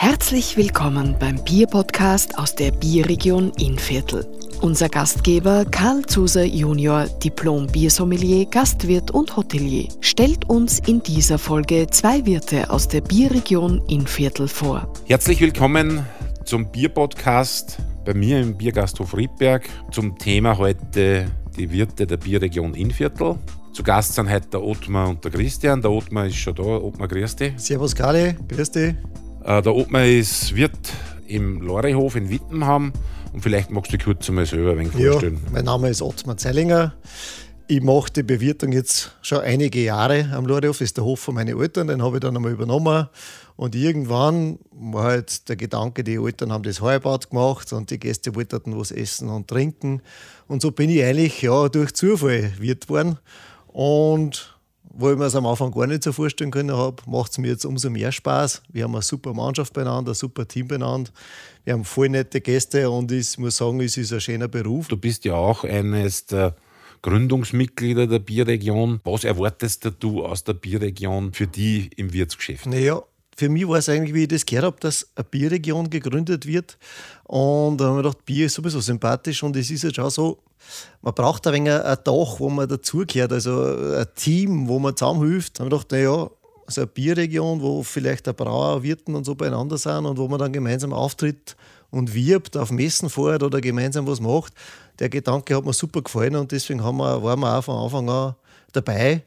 Herzlich willkommen beim Bierpodcast aus der Bierregion Innviertel. Unser Gastgeber Karl Zuser Junior, Diplom-Biersommelier, Gastwirt und Hotelier, stellt uns in dieser Folge zwei Wirte aus der Bierregion Innviertel vor. Herzlich willkommen zum Bierpodcast bei mir im Biergasthof Riedberg. Zum Thema heute die Wirte der Bierregion Innviertel. Zu Gast sind heute der Ottmar und der Christian. Der Ottmar ist schon da. Ottmar, grüß dich. Servus, Kali. Grüß dich. Äh, der Ottmar ist Wirt im Lorehof in Wittenham und vielleicht magst du dich kurz einmal selber ein wenig vorstellen. Ja, mein Name ist Ottmar Zeilinger. Ich mache die Bewirtung jetzt schon einige Jahre am Lorehof. Das ist der Hof von meinen Eltern, den habe ich dann einmal übernommen. Und irgendwann war halt der Gedanke, die Eltern haben das Heuerbad gemacht und die Gäste wollten was essen und trinken. Und so bin ich eigentlich ja, durch Zufall Wirt geworden. Und wo ich mir es am Anfang gar nicht so vorstellen können habe, macht es mir jetzt umso mehr Spaß. Wir haben eine super Mannschaft beieinander, ein super Team beieinander. Wir haben voll nette Gäste und ich muss sagen, es ist ein schöner Beruf. Du bist ja auch eines der Gründungsmitglieder der Bierregion. Was erwartest du aus der Bierregion für die im Wirtsgeschäft? Naja, für mich war es eigentlich, wie ich das gehört habe, dass eine Bierregion gegründet wird. Und da haben wir gedacht, Bier ist sowieso sympathisch und es ist jetzt auch so, man braucht ein wenig ein Dach, wo man dazugehört, also ein Team, wo man zusammenhilft. Da haben wir gedacht, naja, so eine Bierregion, wo vielleicht ein Brauer, Wirten und so beieinander sind und wo man dann gemeinsam auftritt und wirbt, auf Messen fährt oder gemeinsam was macht. Der Gedanke hat mir super gefallen und deswegen haben wir, waren wir auch von Anfang an dabei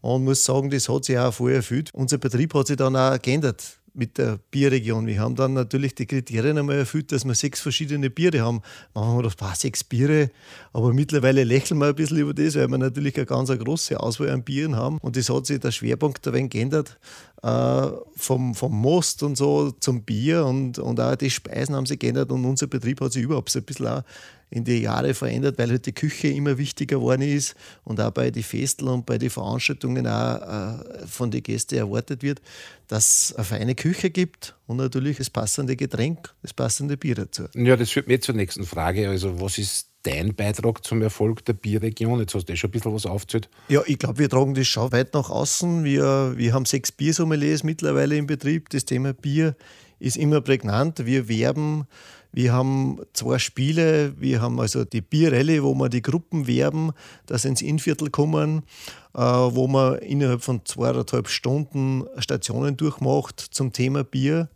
und muss sagen, das hat sich auch voll erfüllt. Unser Betrieb hat sich dann auch geändert mit der Bierregion. Wir haben dann natürlich die Kriterien einmal erfüllt, dass wir sechs verschiedene Biere haben. Haben wir gedacht, ah, sechs Biere, aber mittlerweile lächeln wir ein bisschen über das, weil wir natürlich eine ganz große Auswahl an Bieren haben. Und das hat sich der Schwerpunkt ein wenig geändert, äh, vom, vom Most und so zum Bier und, und auch die Speisen haben sich geändert und unser Betrieb hat sich überhaupt so ein bisschen auch in die Jahre verändert, weil halt die Küche immer wichtiger geworden ist und auch bei den Festeln und bei den Veranstaltungen auch äh, von den Gästen erwartet wird, dass es eine feine Küche gibt und natürlich das passende Getränk, das passende Bier dazu. Ja, das führt mich zur nächsten Frage. Also, was ist dein Beitrag zum Erfolg der Bierregion? Jetzt hast du eh schon ein bisschen was aufgezählt. Ja, ich glaube, wir tragen das schon weit nach außen. Wir, wir haben sechs Biersommeliers mittlerweile im Betrieb. Das Thema Bier ist immer prägnant. Wir werben wir haben zwei Spiele. Wir haben also die Bierrallye, wo wir die Gruppen werben, dass sie ins Innviertel kommen, äh, wo man innerhalb von zweieinhalb Stunden Stationen durchmacht zum Thema Bier.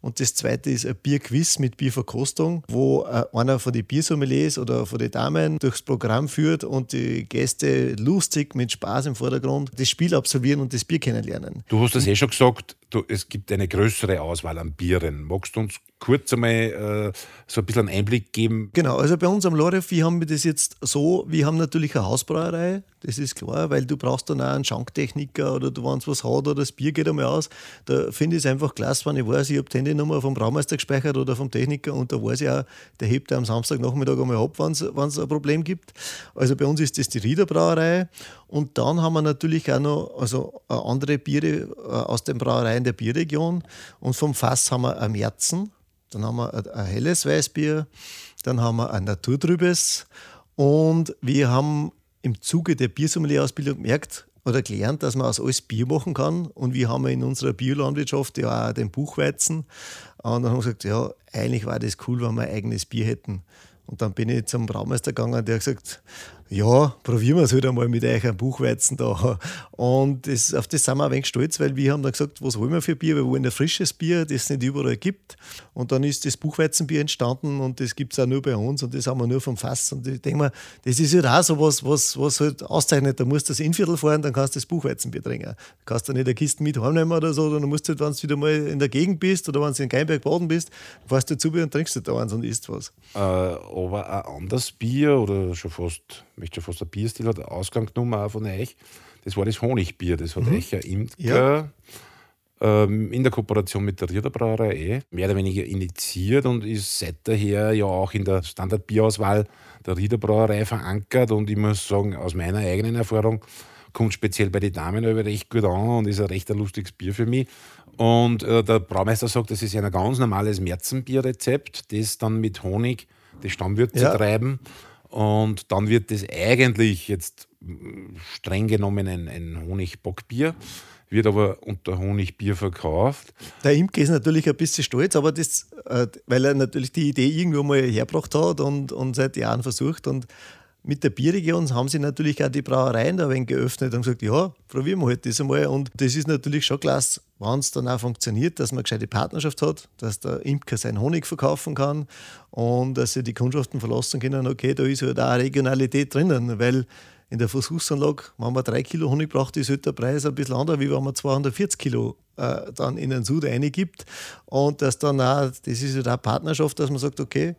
Und das zweite ist ein Bierquiz mit Bierverkostung, wo äh, einer von den Biersommeliers oder von den Damen durchs Programm führt und die Gäste lustig mit Spaß im Vordergrund das Spiel absolvieren und das Bier kennenlernen. Du hast das eh schon gesagt, du, es gibt eine größere Auswahl an Bieren. Magst du uns kurz einmal äh, so ein bisschen einen Einblick geben? Genau, also bei uns am Loref, wir haben das jetzt so, wir haben natürlich eine Hausbrauerei, das ist klar, weil du brauchst dann auch einen Schanktechniker oder du, wenn es was hat oder das Bier geht einmal aus, da finde ich es einfach klasse, wenn ich weiß, ich habe die Handynummer vom Braumeister gespeichert oder vom Techniker und da weiß ich auch, der hebt am Samstagnachmittag einmal ab, wenn es ein Problem gibt. Also bei uns ist das die Riederbrauerei und dann haben wir natürlich auch noch also andere Biere äh, aus den Brauereien der Bierregion und vom Fass haben wir ein Märzen, dann haben wir ein helles Weißbier, dann haben wir ein naturtrübes und wir haben im Zuge der Biersommelier-Ausbildung gemerkt oder gelernt, dass man aus alles Bier machen kann. Und wir haben in unserer Biolandwirtschaft ja auch den Buchweizen. Und dann haben wir gesagt, ja, eigentlich war das cool, wenn wir ein eigenes Bier hätten. Und dann bin ich zum Braumeister gegangen, der hat gesagt, ja, probieren wir es halt einmal mit euch ein Buchweizen da. Und das, auf das sind wir ein wenig stolz, weil wir haben dann gesagt, was wollen wir für Bier? Wir wollen ein frisches Bier, das es nicht überall gibt. Und dann ist das Buchweizenbier entstanden und das gibt es auch nur bei uns und das haben wir nur vom Fass. Und ich denke mir, das ist halt auch so was, was, was halt auszeichnet. Da musst du das Inviertel fahren, dann kannst du das Buchweizenbier trinken. Du kannst da nicht eine Kiste mit heimnehmen oder so, dann musst du halt, wenn du wieder mal in der Gegend bist oder wenn du in Geinberg baden bist, fährst du zu und trinkst du da eins und isst was. Äh, aber ein anderes Bier oder schon fast möchte schon fast ein Bierstil hat, Ausgang genommen auch von euch. Das war das Honigbier, das hat mhm. euch ja Imker ja. Ähm, in der Kooperation mit der Riederbrauerei eh mehr oder weniger initiiert und ist seit daher ja auch in der Standardbierauswahl der Riederbrauerei verankert. Und ich muss sagen, aus meiner eigenen Erfahrung kommt speziell bei den Damen aber recht gut an und ist ein recht ein lustiges Bier für mich. Und äh, der Braumeister sagt, das ist ein ganz normales Märzenbierrezept, das dann mit Honig die Stammwürze ja. treiben. Und dann wird das eigentlich jetzt streng genommen ein, ein Honigbockbier. wird aber unter Honigbier verkauft. Der Imke ist natürlich ein bisschen stolz, aber das, äh, weil er natürlich die Idee irgendwo mal hergebracht hat und, und seit Jahren versucht. Und mit der Bierregion haben sie natürlich auch die Brauereien da ein wenig geöffnet und gesagt, ja, probieren wir halt das einmal. Und das ist natürlich schon klasse, wenn es dann auch funktioniert, dass man eine gescheite Partnerschaft hat, dass der Imker seinen Honig verkaufen kann und dass sie die Kundschaften verlassen können, okay, da ist halt auch Regionalität drinnen, weil in der Versuchsanlage, wenn man drei Kilo Honig braucht, ist halt der Preis ein bisschen anders, wie wenn man 240 Kilo äh, dann in den Sud reingibt. Und dass dann auch, das ist halt auch Partnerschaft, dass man sagt, okay,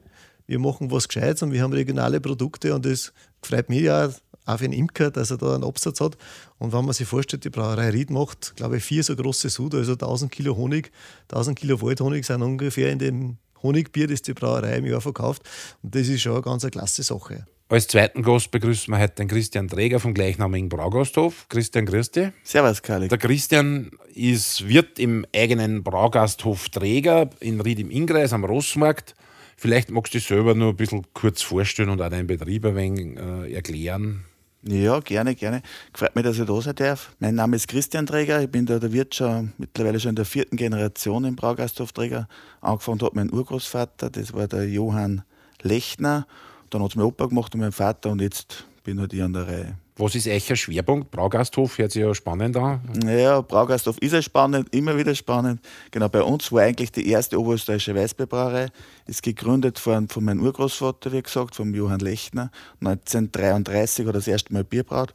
wir machen was Gescheites und wir haben regionale Produkte und das freut mich ja auch für den Imker, dass er da einen Absatz hat. Und wenn man sich vorstellt, die Brauerei Ried macht, glaube ich, vier so große Sud, also 1000 Kilo Honig, 1000 Kilo Waldhonig sind ungefähr in dem Honigbier, das die Brauerei im Jahr verkauft. Und das ist schon eine ganz eine klasse Sache. Als zweiten Gast begrüßen wir heute den Christian Träger vom gleichnamigen Braugasthof. Christian, grüß dich. Servus, Karli. Der Christian ist Wirt im eigenen Braugasthof Träger in Ried im Ingreis am Rossmarkt. Vielleicht magst du dich selber nur ein bisschen kurz vorstellen und auch deinen Betrieb ein wenig äh, erklären. Ja, gerne, gerne. Freut mich, dass ich da sein darf. Mein Name ist Christian Träger. Ich bin da der Wirt schon mittlerweile schon in der vierten Generation im Braugasthof Träger. Angefangen hat mein Urgroßvater, das war der Johann Lechner. Dann hat es mein Opa gemacht und mein Vater und jetzt bin halt ich an der Reihe. Was ist euer Schwerpunkt? Braugasthof hört sich ja spannend an. Ja, Braugasthof ist ja spannend, immer wieder spannend. Genau, bei uns war eigentlich die erste oberösterreichische Weißbierbrauerei. Ist gegründet von, von meinem Urgroßvater, wie gesagt, vom Johann Lechner. 1933 hat er das erste Mal Bier braut.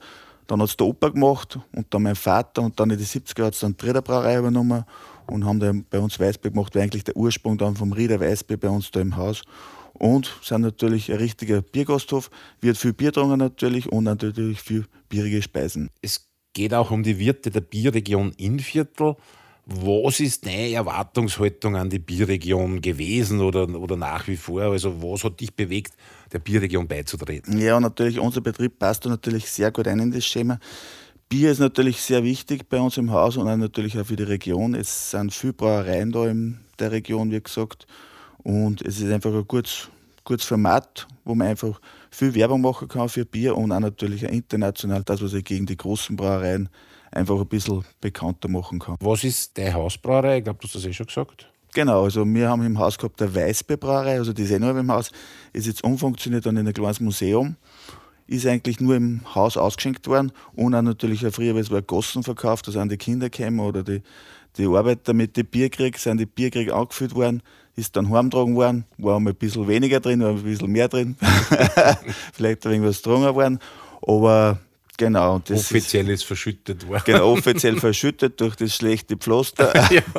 Dann hat es der Opa gemacht und dann mein Vater und dann in den 70er hat es dann die Rieder Brauerei übernommen und haben dann bei uns Weißbier gemacht, war eigentlich der Ursprung dann vom Rieder Weißbier bei uns da im Haus und sind natürlich ein richtiger Biergasthof, wird viel Bier getrunken natürlich und natürlich viel bierige Speisen. Es geht auch um die Wirte der Bierregion Innviertel. Was ist deine Erwartungshaltung an die Bierregion gewesen oder, oder nach wie vor? Also was hat dich bewegt, der Bierregion beizutreten? Ja, natürlich, unser Betrieb passt da natürlich sehr gut ein in das Schema. Bier ist natürlich sehr wichtig bei uns im Haus und auch natürlich auch für die Region. Es sind viele Brauereien da in der Region, wie gesagt. Und es ist einfach ein gutes, gutes Format, wo man einfach viel Werbung machen kann für Bier und auch natürlich international das, was ich gegen die großen Brauereien einfach ein bisschen bekannter machen kann. Was ist deine Hausbrauerei? Ich glaube, du hast das eh schon gesagt. Genau, also wir haben im Haus gehabt eine Weißbierbrauerei, also die ist eh nur im Haus, ist jetzt umfunktioniert dann in ein kleines Museum, ist eigentlich nur im Haus ausgeschenkt worden und auch natürlich auch früher, weil es war Gossen verkauft, da sind die Kinder gekommen oder die, die Arbeiter mit den Bierkrieg, sind die Bierkrieg angefüllt worden ist dann heimgetragen worden, war einmal ein bisschen weniger drin, war ein bisschen mehr drin. Vielleicht ein was drunter worden. Aber genau. Das offiziell ist, ist verschüttet worden. Genau, offiziell verschüttet durch das schlechte Pflaster. ja.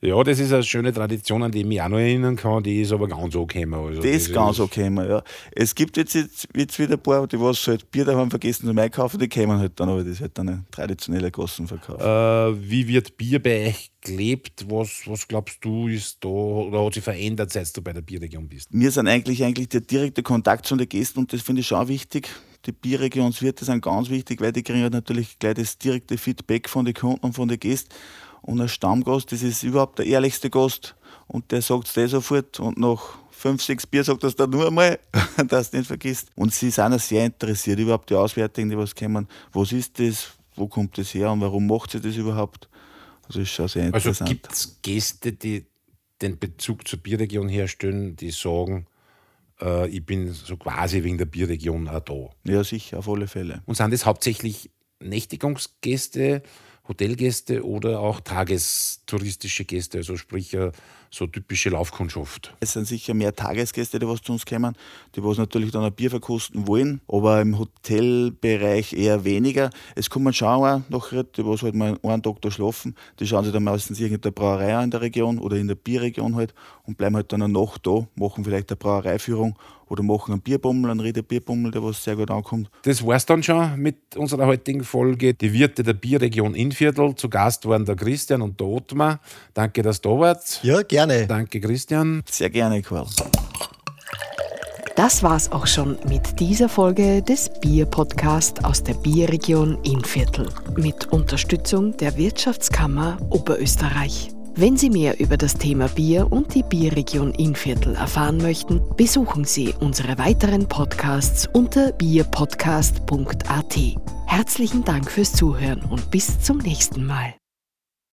Ja, das ist eine schöne Tradition, an die ich mich auch noch erinnern kann. Die ist aber ganz okay. Also die ist ganz okay, ja. Es gibt jetzt, jetzt, jetzt wieder ein paar, die was halt Bier daheim vergessen zum Einkaufen, die kommen halt dann, aber das ist halt dann ein traditioneller Gassenverkauf. Äh, wie wird Bier bei euch gelebt? Was, was glaubst du, ist da oder hat sich verändert, seit du bei der Bierregion bist? Wir sind eigentlich, eigentlich der direkte Kontakt zu den Gästen und das finde ich schon wichtig. Die Bierregionswirte sind ganz wichtig, weil die kriegen halt natürlich gleich das direkte Feedback von den Kunden und von den Gästen. Und ein Stammgast, das ist überhaupt der ehrlichste Gast. Und der sagt es dir sofort. Und nach fünf, sechs Bier sagt er es dann nur einmal, dass du nicht vergisst. Und sie sind auch sehr interessiert, überhaupt die Auswärtigen, die was kommen. Was ist das? Wo kommt das her? Und warum macht sie das überhaupt? Also ist schon sehr also interessant. Also gibt es Gäste, die den Bezug zur Bierregion herstellen, die sagen, äh, ich bin so quasi wegen der Bierregion auch da. Ja, sicher, auf alle Fälle. Und sind das hauptsächlich Nächtigungsgäste Hotelgäste oder auch tagestouristische Gäste, also sprich äh, so typische Laufkundschaft. Es sind sicher mehr Tagesgäste, die was zu uns kommen, die was natürlich dann ein Bier verkosten wollen, aber im Hotelbereich eher weniger. Es kommen schon auch noch die was halt mal einen Tag da schlafen, die schauen sich dann meistens irgendeine Brauerei an in der Region oder in der Bierregion halt und bleiben halt dann eine Nacht da, machen vielleicht eine Brauereiführung oder machen einen Bierbummel, einen Rieder Bierbummel, der was sehr gut ankommt. Das war's dann schon mit unserer heutigen Folge. Die Wirte der Bierregion Innviertel. Zu Gast waren der Christian und der Ottmar. Danke, dass du da wart. Ja, gerne. Danke, Christian. Sehr gerne, Karl. Das war's auch schon mit dieser Folge des Bier-Podcast aus der Bierregion Innviertel mit Unterstützung der Wirtschaftskammer Oberösterreich. Wenn Sie mehr über das Thema Bier und die Bierregion Innviertel erfahren möchten, besuchen Sie unsere weiteren Podcasts unter bierpodcast.at. Herzlichen Dank fürs Zuhören und bis zum nächsten Mal.